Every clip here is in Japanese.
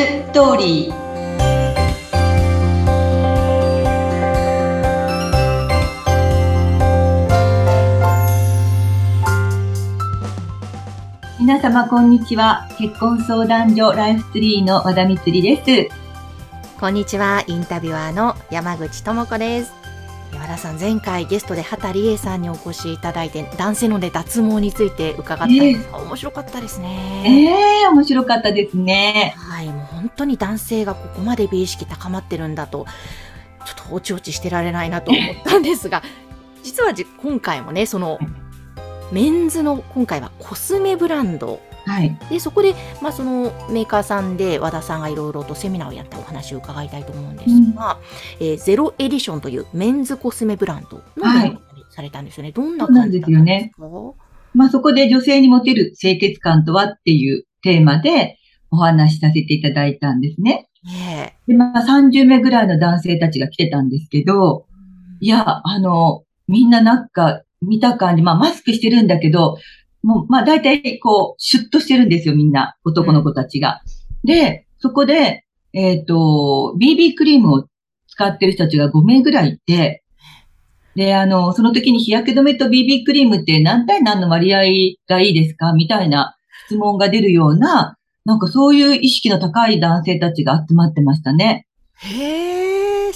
ストーリー皆様こんにちは結婚相談所ライフツリーの和田光ですこんにちはインタビュアーの山口智子です和田さん前回ゲストで畑理恵さんにお越しいただいて男性のね脱毛について伺ったんですが、え。ー、面白かったですね。ええー、面白かったですね。はいもう本当に男性がここまで美意識高まってるんだとちょっとおちおちしてられないなと思ったんですが実は今回もねそのメンズの今回はコスメブランドはい、でそこで、まあ、そのメーカーさんで和田さんがいろいろとセミナーをやったお話を伺いたいと思うんですが、うん、えー、ゼロエディションというメンズコスメブランドの、はい、されたんですよね。どんな感じですか？ね。まあ、そこで女性にモテる清潔感とはっていうテーマでお話しさせていただいたんですね。ねで、まあ、30名ぐらいの男性たちが来てたんですけど、いや、あの、みんななんか見た感じ、まあ、マスクしてるんだけど、もう、まあ大体こう、シュッとしてるんですよ、みんな。男の子たちが。で、そこで、えっ、ー、と、BB クリームを使ってる人たちが5名ぐらいいて、で、あの、その時に日焼け止めと BB クリームって何対何の割合がいいですか？みたいな質問が出るような、なんかそういう意識の高い男性たちが集まってましたね。へえ、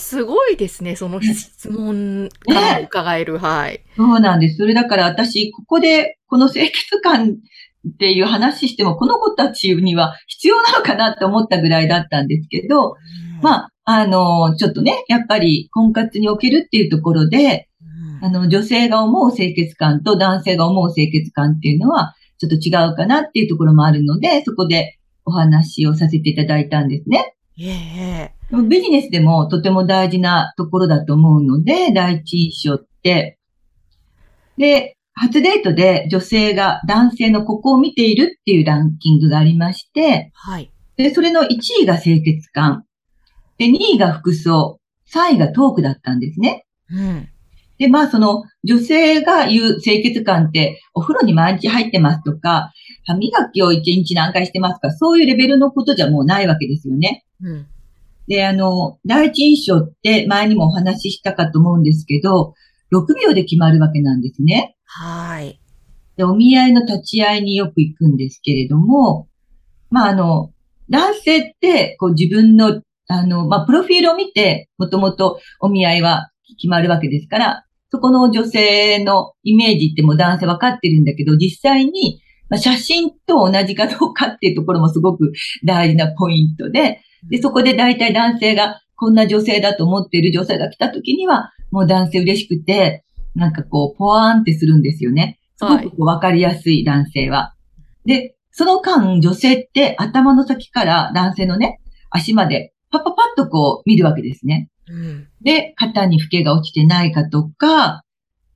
すごいですね。その質問から伺える、ね、はい。そうなんです。それだから私、ここでこの清潔感っていう話しても、この子たちには必要なのかなって思ったぐらいだったんですけど、うん、まあ、あの、ちょっとね、やっぱり婚活におけるっていうところで、うん、あの、女性が思う清潔感と男性が思う清潔感っていうのは、ちょっと違うかなっていうところもあるので、そこでお話をさせていただいたんですね。ええ。ビジネスでもとても大事なところだと思うので、第一印象って。で、初デートで女性が男性のここを見ているっていうランキングがありまして、はい。で、それの1位が清潔感。で、2位が服装。3位がトークだったんですね。うん。で、まあ、その、女性が言う清潔感って、お風呂に毎日入ってますとか、歯磨きを1日何回してますか、そういうレベルのことじゃもうないわけですよね。うん。で、あの、第一印象って前にもお話ししたかと思うんですけど、6秒で決まるわけなんですね。はい。で、お見合いの立ち会いによく行くんですけれども、まあ、あの、男性って、こう自分の、あの、まあ、プロフィールを見て、もともとお見合いは決まるわけですから、そこの女性のイメージってもう男性わかってるんだけど、実際に、まあ、写真と同じかどうかっていうところもすごく大事なポイントで、で、そこで大体男性がこんな女性だと思っている女性が来た時には、もう男性嬉しくて、なんかこう、ポワーンってするんですよね。すごくわかりやすい男性は。で、その間、女性って頭の先から男性のね、足までパッパパッとこう見るわけですね。うん、で、肩にフケが落ちてないかとか、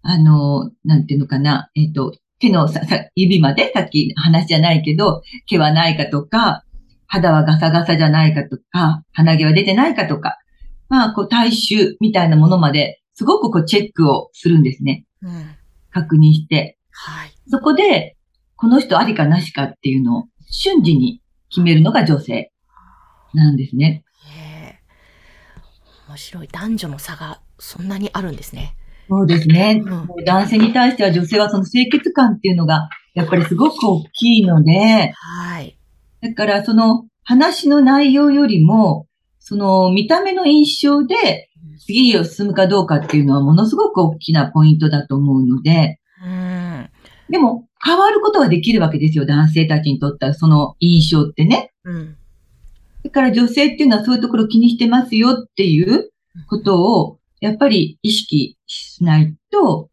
あの、なんていうのかな、えっ、ー、と、手のささ指まで、さっき話じゃないけど、毛はないかとか、肌はガサガサじゃないかとか、鼻毛は出てないかとか、まあ、こう、体臭みたいなものまで、すごくこう、チェックをするんですね。うん、確認して。はい。そこで、この人ありかなしかっていうのを瞬時に決めるのが女性なんですね。面白い。男女の差がそんなにあるんですね。そうですね。うん、男性に対しては女性はその清潔感っていうのがやっぱりすごく大きいので、はい。だからその話の内容よりも、その見た目の印象で次を進むかどうかっていうのはものすごく大きなポイントだと思うので、うん、でも変わることはできるわけですよ、男性たちにとってはその印象ってね。うん。だから女性っていうのはそういうところ気にしてますよっていうことを、やっぱり意識しないと、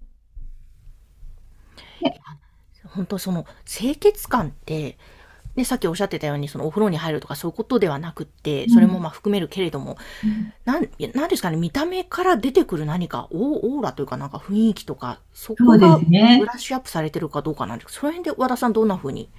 本当その清潔感って、ね、さっきおっしゃってたように、そのお風呂に入るとかそういうことではなくって、それもまあ含めるけれども、うん、なん、なんですかね、見た目から出てくる何かオーラというかなんか雰囲気とか、そこがブラッシュアップされてるかどうかなんです。けど、その辺で和田さんどんな風に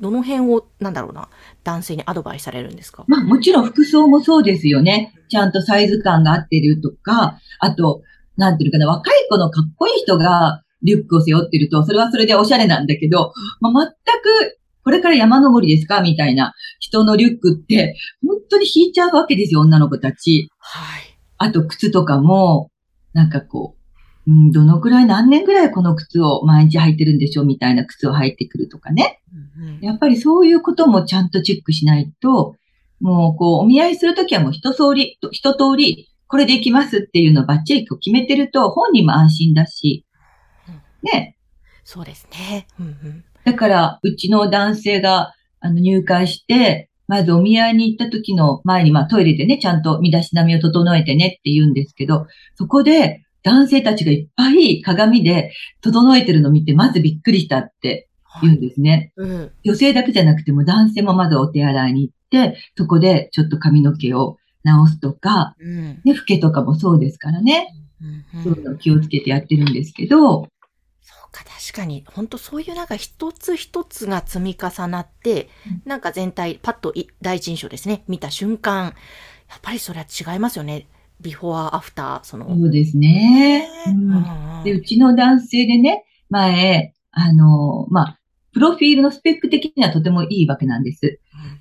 どの辺を、なんだろうな、男性にアドバイスされるんですか？まあもちろん服装もそうですよね。ちゃんとサイズ感が合ってるとか、あと、なんていうかな、若い子のかっこいい人がリュックを背負ってると、それはそれでおしゃれなんだけど、まあ、全く、これから山登りですか？みたいな人のリュックって、本当に引いちゃうわけですよ、女の子たち。はい。あと靴とかも、なんかこう、うん、どのくらい何年ぐらいこの靴を毎日履いてるんでしょうみたいな靴を履いてくるとかね。うんうんやっぱりそういうこともちゃんとチェックしないと、もうこう、お見合いするときはもう一通り、一通り、これで行きますっていうのをバッチリ決めてると、本人も安心だし、ね。そうですね。うんうん。だから、うちの男性が、あの、入会して、まずお見合いに行った時の前に、まあトイレでね、ちゃんと身だしなみを整えてねって言うんですけど、そこで男性たちがいっぱい鏡で整えてるのを見て、まずびっくりしたって言うんですね。うん。女性だけじゃなくても男性もまずお手洗いに行って、そこでちょっと髪の毛を直すとか、うん。ね、老けとかもそうですからね。うんそういうのを気をつけてやってるんですけど、か、確かに、本当そういうなんか一つ一つが積み重なって、なんか全体、パッとい第一印象ですね、見た瞬間、やっぱりそれは違いますよね。ビフォーアフター、その。そうですね。ううん。んうん。で、うちの男性でね、前、あの、まあ、プロフィールのスペック的にはとてもいいわけなんです。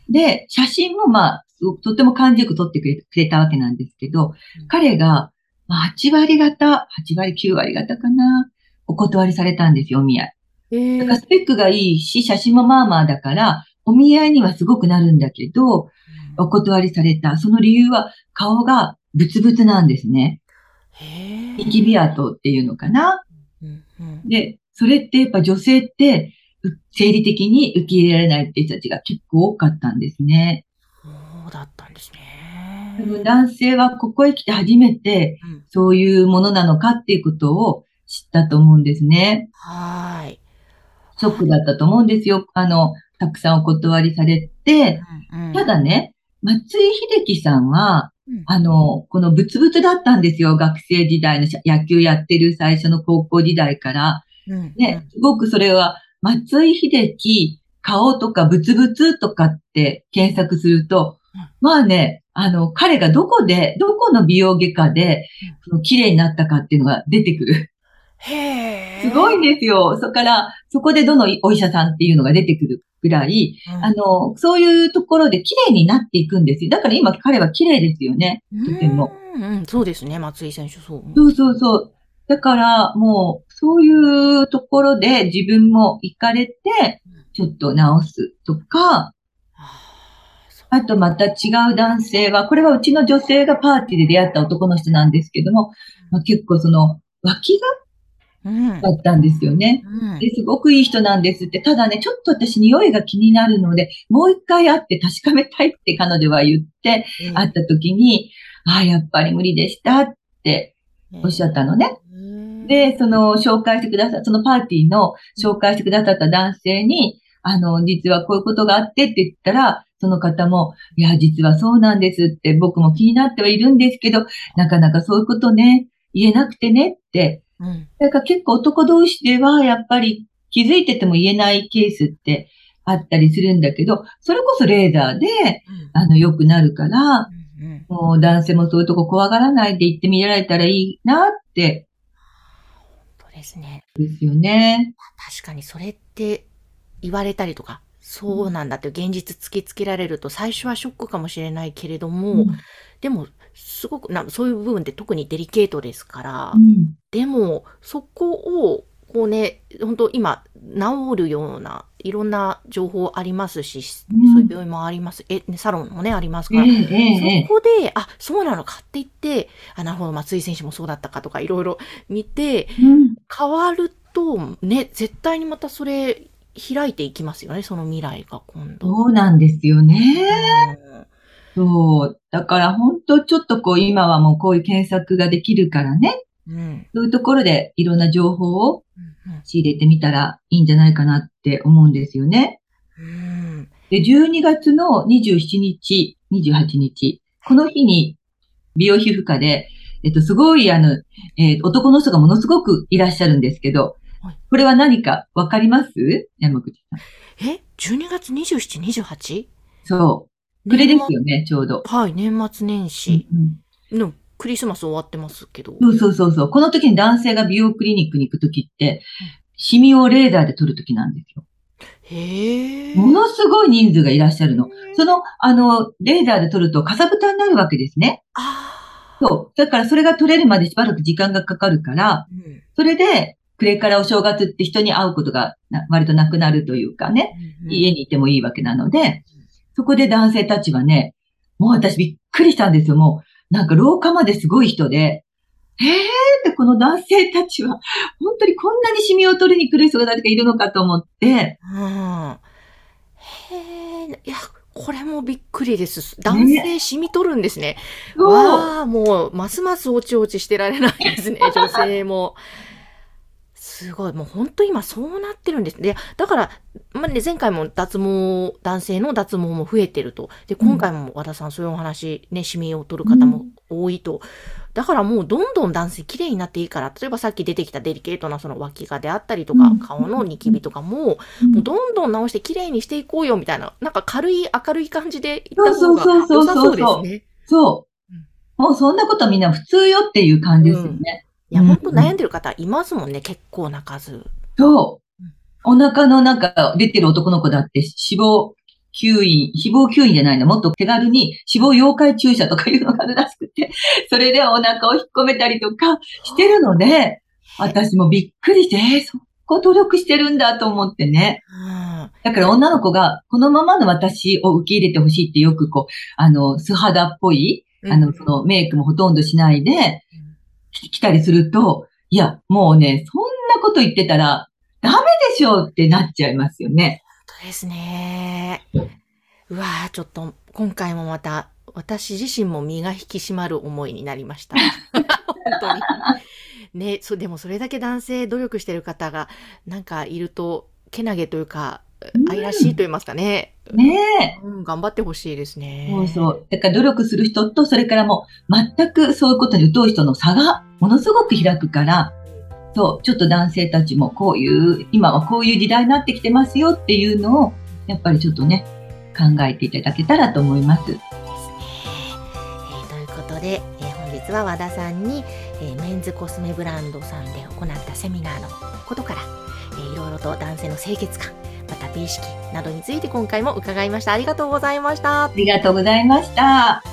で、写真もまあ、とても感じよく撮ってくれくれたわけなんですけど、うん。彼が、まあ、8割方、8割、9割方かな、お断りされたんですよ、お見合い。えだからスペックがいいし、写真もまあまあだから、お見合いにはすごくなるんだけど、お断りされた。その理由は、顔がブツブツなんですね。へニキビ跡っていうのかな。うんうんで、それってやっぱ女性って、う生理的に受け入れられないって人たちが結構多かったんですね。そうだったんですね。多分男性はここへ来て初めてうんそういうものなのかっていうことを知ったと思うんですね。はーい。ショックだったと思うんですよ。あの、たくさんお断りされて。うんうんただね、松井秀喜さんは、うんあの、このブツブツだったんですよ。学生時代のし野球やってる最初の高校時代から。うんね、すごくそれは、松井秀喜、顔とかブツブツとかって検索するとうん、まあね、あの、彼がどこで、どこの美容外科で、その綺麗になったかっていうのが出てくる。へーすごいんですよ。そこから、そこでどのお医者さんっていうのが出てくるぐらい、うんあの、そういうところで綺麗になっていくんですよ。だから今彼は綺麗ですよね。とても。うんうん、そうですね、松井選手、そう。そうそうそう。だから、もう、そういうところで自分も行かれて、ちょっと直すとか、あとまた違う男性は、これはうちの女性がパーティーで出会った男の人なんですけども、まあ、結構その、脇うんがだったんですよね。うんで、すごくいい人なんですって。ただね、ちょっと私匂いが気になるので、もう一回会って確かめたいって彼女は言って、会った時に、ああ、やっぱり無理でしたっておっしゃったのね。うんで、その紹介してくださった、そのパーティーの紹介してくださった男性に、あの、実はこういうことがあってって言ったら、その方も、いや、実はそうなんですって、僕も気になってはいるんですけど、なかなかそういうことね、言えなくてねって。うんだから結構男同士では、やっぱり気づいてても言えないケースってあったりするんだけど、それこそレーザーで、あの、良くなるから、うんうんもう男性もそういうとこ怖がらないで言ってみられたらいいなって、そうですね。ですよね。確かにそれって言われたりとか、そうなんだって現実突きつけられると最初はショックかもしれないけれども、うん。でもすごくなそういう部分って特にデリケートですから、うん。でもそこをこうね本当今治るようないろんな情報ありますし、うん。そういう病院もあります。えねサロンもねありますから、ええええ。えそこで、あ、そうなのかって言って、あ、なるほど、松井選手もそうだったかとかいろいろ見て、えうん。変わると、ね、絶対にまたそれ、開いていきますよね、その未来が今度。そうなんですよね。うんそう。だから本当ちょっとこう今はもうこういう検索ができるからね。うん。そういうところでいろんな情報をうん仕入れてみたらいいんじゃないかなって思うんですよね。うん。で、12月の27日、28日、この日に美容皮膚科で、えっと、すごいあの、えー男の人がものすごくいらっしゃるんですけどはい、これは何かわかります？山口さん。え ?12 月27、28? そう。これですよね、ちょうど。はい、年末年始。うんのクリスマス終わってますけど。そうそうそうそう。この時に男性が美容クリニックに行く時って、シミをレーザーで取る時なんですよ。へえ。ものすごい人数がいらっしゃるの。その、あの、レーダーで撮ると、かさぶたになるわけですね。あそう。だからそれが撮れるまでしばらく時間がかかるから、あ。うん。それで、暮れからお正月って人に会うことがな割となくなるというかね、家にいてもいいわけなので、そこで男性たちはね、もう私びっくりしたんですよ。もう、なんか廊下まですごい人で、へーってこの男性たちは、本当にこんなにシミを取りに来る人が誰かいるのかと思って、うん。へえ。いや、これもびっくりです。男性染み取るんですね。そうわあ、もう、ますますおちおちしてられないですね、女性も。すごい。もう本当今そうなってるんです。で、だから、まあね、前回も脱毛、男性の脱毛も増えてると。で、今回も和田さんそういうお話、ね、シミを取る方も多いと。だからもうどんどん男性綺麗になっていいから、例えばさっき出てきたデリケートなその脇がであったりとか、うん顔のニキビとかも、もうどんどん直して綺麗にしていこうよみたいな、なんか軽い明るい感じでいった方がそうそうそうそう良さそうですね。そううん。もうそんなことはみんな普通よっていう感じですよね。いや、うん本当悩んでる方いますもんね、結構な数。そううん。お腹のなんか出てる男の子だって脂肪吸引、脂肪吸引じゃないの、もっと手軽に脂肪溶解注射とかいうのがあるらしくて、それでお腹を引っ込めたりとかしてるので、私もびっくりして、えーそこ努力してるんだと思ってね。うん。だから女の子がこのままの私を受け入れてほしいってよくこう、あの、素肌っぽい、あの、そのメイクもほとんどしないで、き来たりすると、いや、もうね、そんなこと言ってたら、ダメでしょうってなっちゃいますよね。そうですね。うわーちょっと、今回もまた、私自身も身が引き締まる思いになりました。本当に。ね、そう、でもそれだけ男性努力してる方が、なんかいると、けなげというか、愛らしいと言いますかね。ねえ。うん、頑張ってほしいですね。そうそう。だから努力する人と、それからもう全くそういうことに疎い人の差がものすごく開くから、そう、ちょっと男性たちもこういう、今はこういう時代になってきてますよっていうのを、やっぱりちょっとね、考えていただけたらと思います。ですね。えーということで、えー本日は和田さんに、えーメンズコスメブランドさんで行ったセミナーのことから、えーいろいろと男性の清潔感、また美意識などについて今回も伺いました。ありがとうございましたあ。りがとうございました。